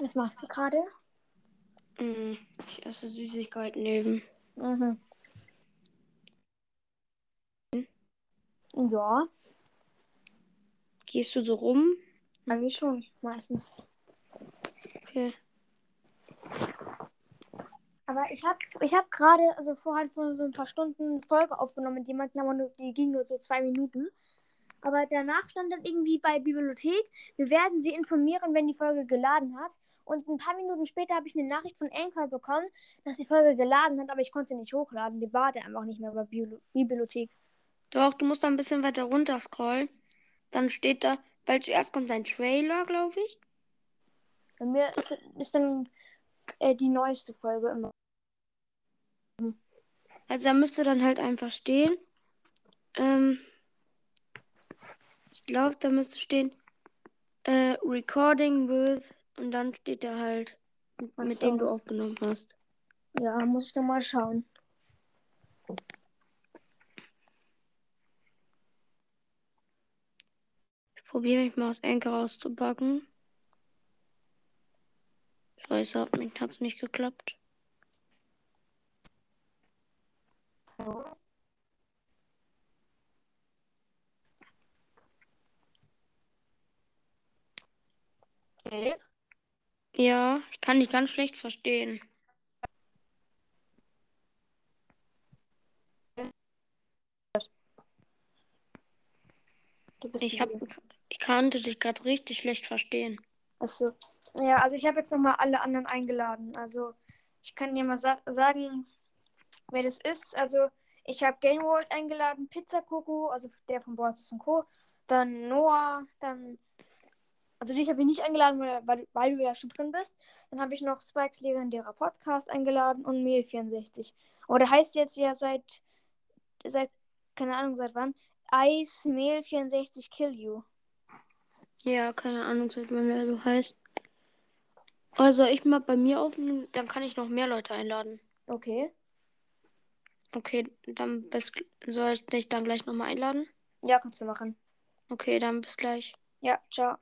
Was machst du gerade? Mm, Ich esse Süßigkeiten neben. Mhm. Ja, Gehst du so rum? eigentlich schon, meistens. Okay. Aber ich habe ich hab gerade, also vorher vor so ein paar Stunden eine Folge aufgenommen, die, meinten aber nur, die ging nur so zwei Minuten. Aber danach stand dann irgendwie bei Bibliothek, wir werden Sie informieren, wenn die Folge geladen hat. Und ein paar Minuten später habe ich eine Nachricht von Anchor bekommen, dass die Folge geladen hat, aber ich konnte nicht hochladen. Die war da einfach nicht mehr bei Bio Bibliothek. Doch, du musst da ein bisschen weiter runter scrollen. Dann steht da, weil zuerst kommt ein Trailer, glaube ich. Bei mir ist, ist dann äh, die neueste Folge immer. Also da müsste dann halt einfach stehen. Ähm, glaube, da müsste stehen äh, Recording with und dann steht da halt, Ach mit so. dem du aufgenommen hast. Ja, muss ich doch mal schauen. Ich probiere mich mal aus Anchor rauszupacken. Scheiße, hat hat's nicht geklappt. Ja, ich kann dich ganz schlecht verstehen. Ich, hab, ich konnte dich gerade richtig schlecht verstehen. Achso. Ja, also ich habe jetzt nochmal alle anderen eingeladen. Also ich kann dir mal sa sagen, wer das ist. Also ich habe Game World eingeladen, Pizza Coco, also der von Boris und Co. Dann Noah, dann. Also dich habe ich nicht eingeladen, weil, weil, du ja schon drin bist. Dann habe ich noch Spikes legendärer Podcast eingeladen und Mehl64. Aber der heißt jetzt ja seit, seit, keine Ahnung seit wann, Ice Mehl64 Kill You. Ja, keine Ahnung, seit wann der so heißt. Also ich mal bei mir aufnehmen, dann kann ich noch mehr Leute einladen. Okay. Okay, dann bis, soll ich dich dann gleich nochmal einladen? Ja, kannst du machen. Okay, dann bis gleich. Ja, ciao.